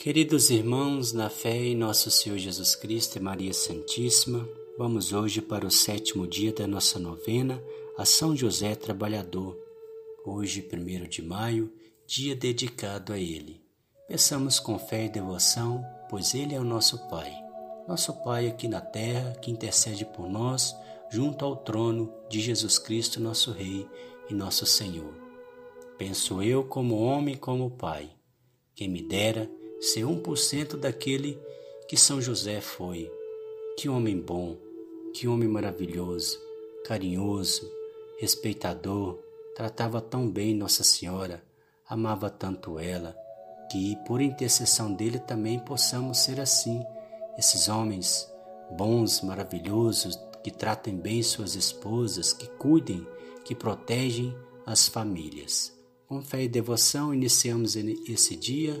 Queridos irmãos, na fé em nosso Senhor Jesus Cristo e Maria Santíssima, vamos hoje para o sétimo dia da nossa novena a São José Trabalhador. Hoje, 1 de maio, dia dedicado a ele. Peçamos com fé e devoção, pois ele é o nosso Pai. Nosso Pai aqui na terra, que intercede por nós, junto ao trono de Jesus Cristo, nosso Rei e nosso Senhor. Penso eu como homem e como Pai. Quem me dera ser um por cento daquele que São José foi. Que homem bom, que homem maravilhoso, carinhoso, respeitador, tratava tão bem Nossa Senhora, amava tanto ela, que por intercessão dele também possamos ser assim, esses homens bons, maravilhosos, que tratem bem suas esposas, que cuidem, que protegem as famílias. Com fé e devoção, iniciamos esse dia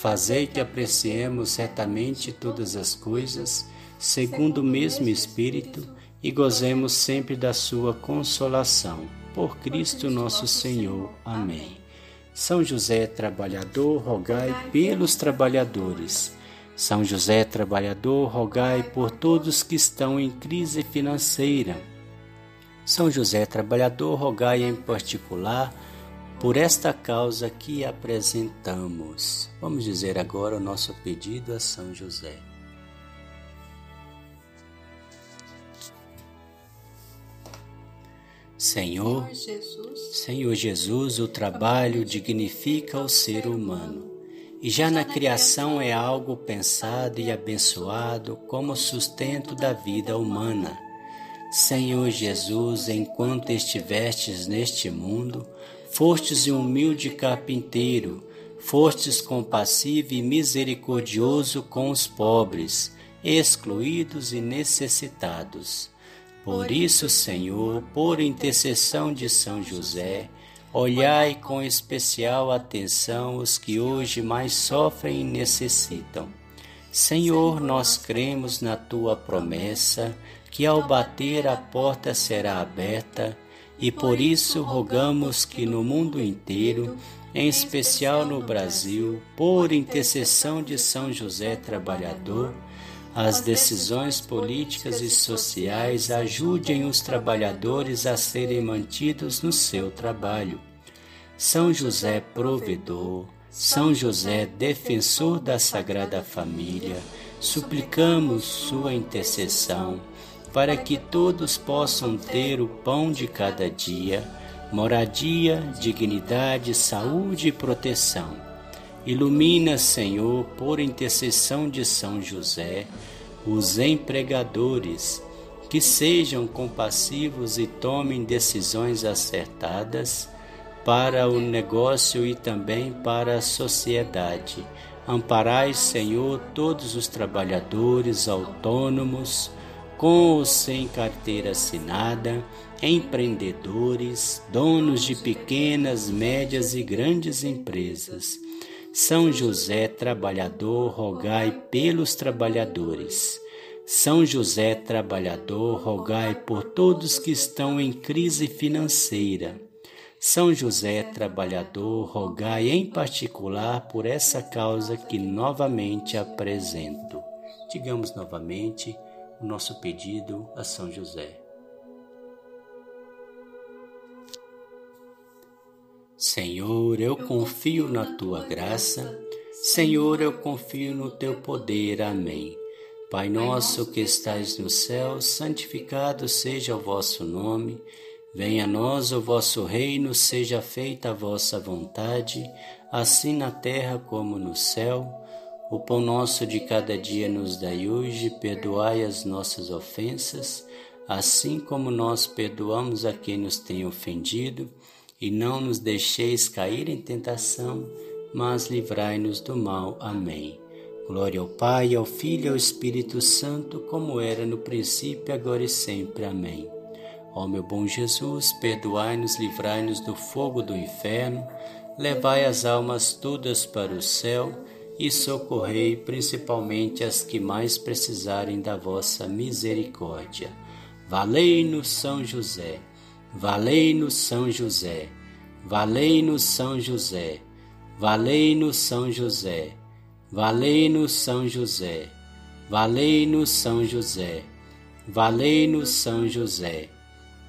Fazei que apreciemos certamente todas as coisas, segundo o mesmo Espírito, e gozemos sempre da Sua consolação. Por Cristo nosso Senhor. Amém. São José, trabalhador, rogai pelos trabalhadores. São José, trabalhador, rogai por todos que estão em crise financeira. São José, trabalhador, rogai em particular por esta causa que apresentamos. Vamos dizer agora o nosso pedido a São José. Senhor, Senhor Jesus, o trabalho dignifica o ser humano. E já na criação é algo pensado e abençoado como sustento da vida humana. Senhor Jesus, enquanto estivestes neste mundo, Fostes um humilde carpinteiro, fostes compassivo e misericordioso com os pobres, excluídos e necessitados. Por isso, Senhor, por intercessão de São José, olhai com especial atenção os que hoje mais sofrem e necessitam. Senhor, nós cremos na tua promessa que ao bater a porta será aberta e por isso rogamos que no mundo inteiro, em especial no Brasil, por intercessão de São José Trabalhador, as decisões políticas e sociais ajudem os trabalhadores a serem mantidos no seu trabalho. São José Provedor, São José Defensor da Sagrada Família, suplicamos sua intercessão para que todos possam ter o pão de cada dia, moradia, dignidade, saúde e proteção. Ilumina, Senhor, por intercessão de São José, os empregadores, que sejam compassivos e tomem decisões acertadas para o negócio e também para a sociedade. Amparai, Senhor, todos os trabalhadores autônomos, com ou sem carteira assinada, empreendedores, donos de pequenas, médias e grandes empresas. São José, trabalhador, rogai pelos trabalhadores. São José, trabalhador, rogai por todos que estão em crise financeira. São José, trabalhador, rogai em particular por essa causa que novamente apresento. Digamos novamente o nosso pedido a São José. Senhor, eu confio na tua graça. Senhor, eu confio no teu poder. Amém. Pai nosso que estais no céu, santificado seja o vosso nome. Venha a nós o vosso reino, seja feita a vossa vontade, assim na terra como no céu. O pão nosso de cada dia nos dai hoje, perdoai as nossas ofensas, assim como nós perdoamos a quem nos tem ofendido, e não nos deixeis cair em tentação, mas livrai-nos do mal. Amém. Glória ao Pai, ao Filho e ao Espírito Santo, como era no princípio, agora e sempre. Amém. Ó meu bom Jesus, perdoai-nos, livrai-nos do fogo do inferno, levai as almas todas para o céu e socorrei principalmente as que mais precisarem da vossa misericórdia. Valei-nos São José, valei-nos São José, valei-nos São José, valei-nos São José. Valei-nos São José, valei-nos São José, valei-nos São José,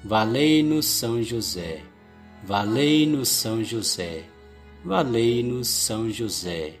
valei-nos São José, valei-nos São José, valei-nos São José.